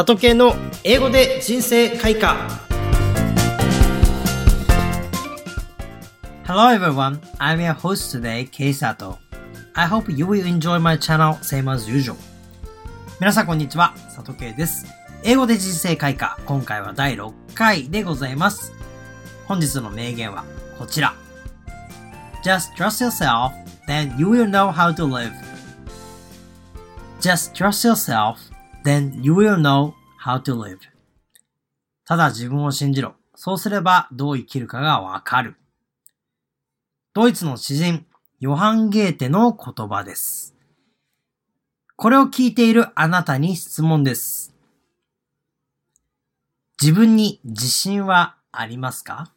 里系の英語で人生開花 Hello everyone, I'm your host today, Kei Sato. I hope you will enjoy my channel same as usual. 皆さんこんにちは、里系です。英語で人生開花、今回は第6回でございます。本日の名言はこちら。Just trust yourself, then you will know how to live. Just trust yourself, then you will know how to live. ただ自分を信じろ。そうすればどう生きるかがわかる。ドイツの詩人、ヨハン・ゲーテの言葉です。これを聞いているあなたに質問です。自分に自信はありますか？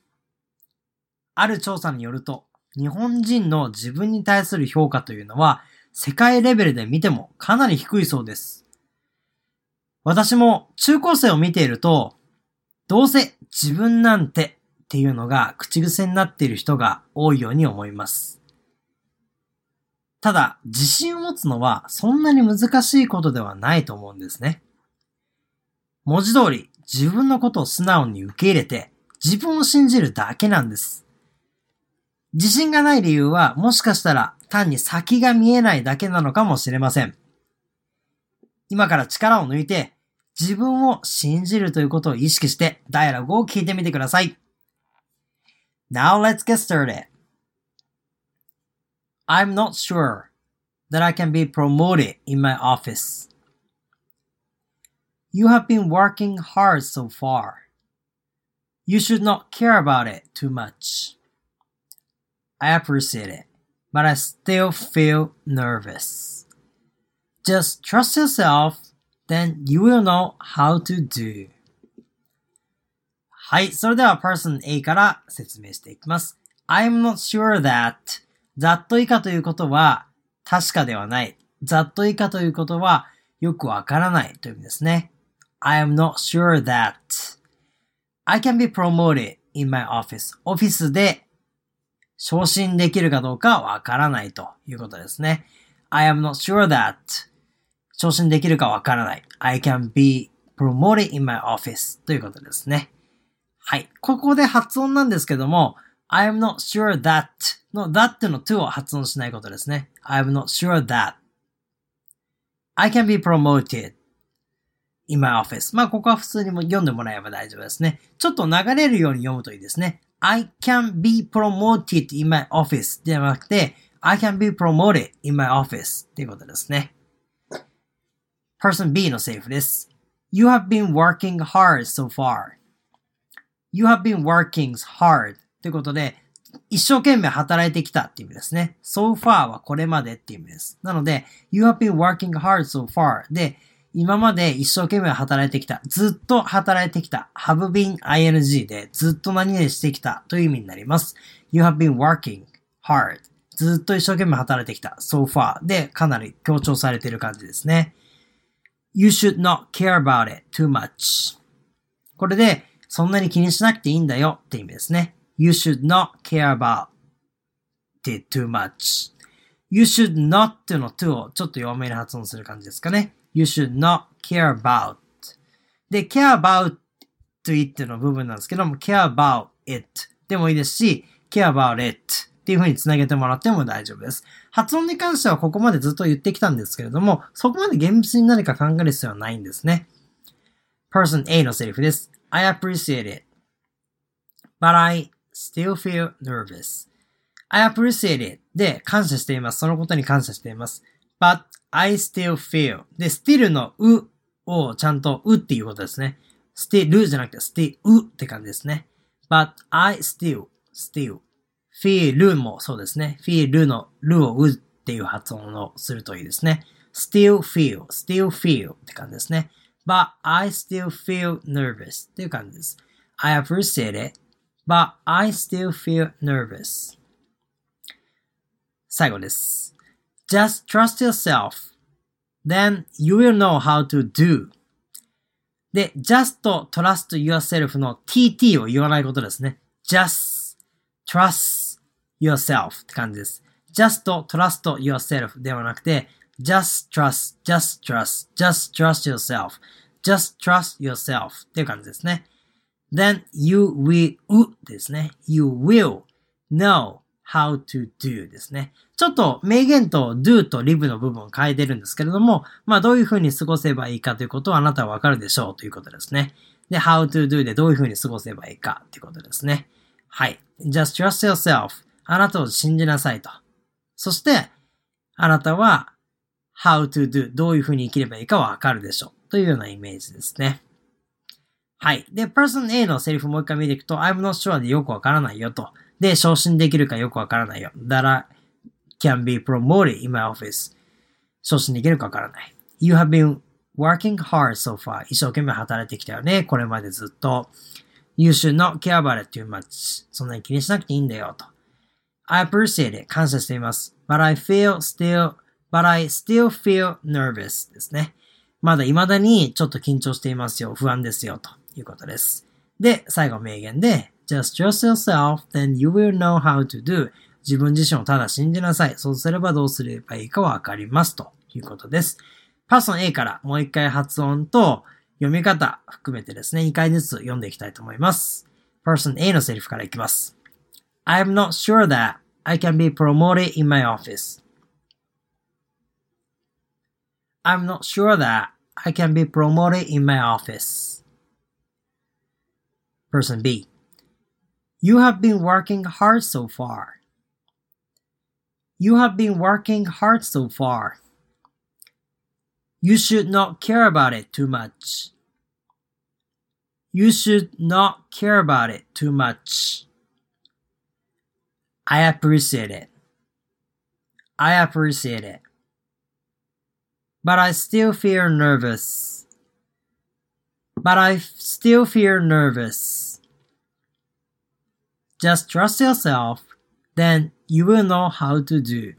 ある調査によると、日本人の自分に対する評価というのは、世界レベルで見てもかなり低いそうです。私も中高生を見ていると、どうせ自分なんてっていうのが口癖になっている人が多いように思います。ただ、自信を持つのはそんなに難しいことではないと思うんですね。文字通り自分のことを素直に受け入れて自分を信じるだけなんです。自信がない理由はもしかしたら単に先が見えないだけなのかもしれません。今から力を抜いて自分を信じるということを意識してダイアログを聞いてみてください。Now let's get started. I'm not sure that I can be promoted in my office. You have been working hard so far. You should not care about it too much. I appreciate it, but I still feel nervous. Just trust yourself, then you will know how to do. はい。それでは person A から説明していきます。I'm not sure that ざっと以下ということは確かではない。ざっと以下ということはよくわからないという意味ですね。I am not sure that I can be promoted in my office. オフィスで昇進できるかどうかわからないということですね。I am not sure that 昇進できるかわからない。I can be promoted in my office ということですね。はい。ここで発音なんですけども、I am not sure that の that の to を発音しないことですね。I am not sure that I can be promoted in my office. まあ、ここは普通にも読んでもらえば大丈夫ですね。ちょっと流れるように読むといいですね。I can be promoted in my office ではなくて、I can be promoted in my office っていうことですね。Person B のセリフです。You have been working hard so far.You have been working hard ということで、一生懸命働いてきたっていう意味ですね。so far はこれまでっていう意味です。なので、You have been working hard so far で、今まで一生懸命働いてきた。ずっと働いてきた。have been ing でずっと何々してきたという意味になります。You have been working hard. ずっと一生懸命働いてきた。so far でかなり強調されている感じですね。You should not care about it too much. これでそんなに気にしなくていいんだよって意味ですね。You should not care about it too much. You should not っての to をちょっと弱めに発音する感じですかね。you should not care about. で、care about it の部分なんですけども、care about it でもいいですし、care about it っていう風に繋げてもらっても大丈夫です。発音に関してはここまでずっと言ってきたんですけれども、そこまで厳密に何か考える必要はないんですね。person A のセリフです。I appreciate it, but I still feel nervous. I appreciate it で感謝しています。そのことに感謝しています。but I still feel. で、still のうをちゃんとうっていうことですね。still じゃなくて still って感じですね。but I still, still, feel もそうですね。feel のるをうっていう発音をするといいですね。still feel, still feel って感じですね。but I still feel nervous っていう感じです。I appreciate it, but I still feel nervous. 最後です。Just trust yourself. Then you will know how to do. で、just trust yourself の tt を言わないことですね。just trust yourself って感じです。just trust yourself ではなくて、just trust, just trust, just trust yourself. just trust yourself っていう感じですね。then you will ですね。you will know how to do ですね。ちょっと名言と do と live の部分を変えてるんですけれども、まあどういうふうに過ごせばいいかということはあなたはわかるでしょうということですね。で、how to do でどういうふうに過ごせばいいかということですね。はい。just trust yourself あなたを信じなさいと。そして、あなたは how to do どういうふうに生きればいいかわかるでしょうというようなイメージですね。はい。で、person A のセリフもう一回見ていくと、I'm not sure でよくわからないよと。で、昇進できるかよくわからないよ。that I can be promoted in my office. 昇進できるかわからない。You have been working hard so far. 一生懸命働いてきたよね。これまでずっと。You should not care about it too much. そんなに気にしなくていいんだよと。I appreciate it. 感謝しています。But I feel still, but I still feel nervous ですね。まだ未だにちょっと緊張していますよ。不安ですよ。ということです。で、最後名言で、just trust yourself, then you will know how to do. 自分自身をただ信じなさい。そうすればどうすればいいかわかります。ということです。パーソン A からもう一回発音と読み方含めてですね、2回ずつ読んでいきたいと思います。person A のセリフからいきます。I'm not sure that I can be promoted in my office. I'm not sure that I can be promoted in my office. Person B. You have been working hard so far. You have been working hard so far. You should not care about it too much. You should not care about it too much. I appreciate it. I appreciate it. But I still feel nervous. But I still feel nervous. Just trust yourself, then you will know how to do.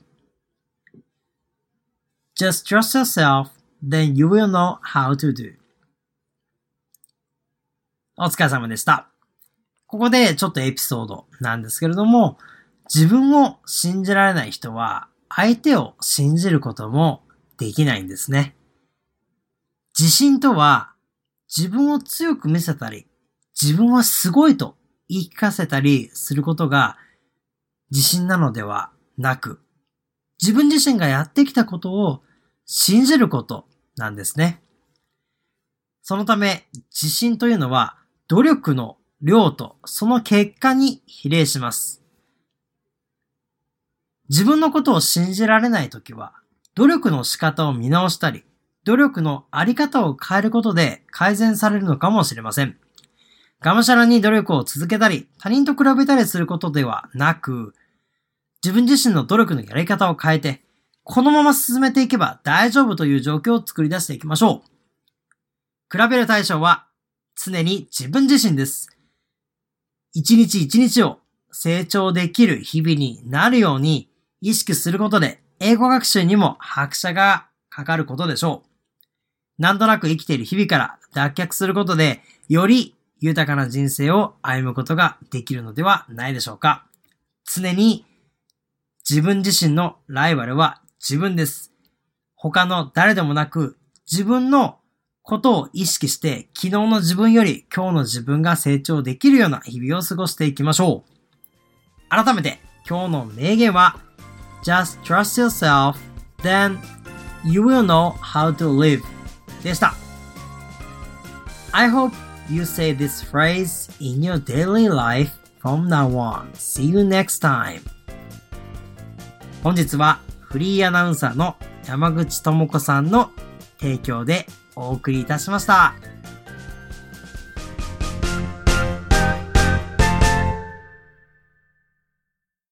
Just trust yourself, then you will know how to do. お疲れ様でした。ここでちょっとエピソードなんですけれども、自分を信じられない人は相手を信じることもできないんですね。自信とは自分を強く見せたり、自分はすごいと言い聞かせたりすることが自信なのではなく、自分自身がやってきたことを信じることなんですね。そのため、自信というのは努力の量とその結果に比例します。自分のことを信じられないときは、努力の仕方を見直したり、努力のあり方を変えることで改善されるのかもしれません。がむしゃらに努力を続けたり、他人と比べたりすることではなく、自分自身の努力のやり方を変えて、このまま進めていけば大丈夫という状況を作り出していきましょう。比べる対象は常に自分自身です。一日一日を成長できる日々になるように意識することで英語学習にも拍車がかかることでしょう。なんとなく生きている日々から脱却することで、より豊かな人生を歩むことができるのではないでしょうか。常に自分自身のライバルは自分です。他の誰でもなく自分のことを意識して昨日の自分より今日の自分が成長できるような日々を過ごしていきましょう。改めて今日の名言は Just trust yourself, then you will know how to live でした。I hope you say this phrase in your daily life from now on. See you next time. 本日はフリーアナウンサーの山口智子さんの提供でお送りいたしました。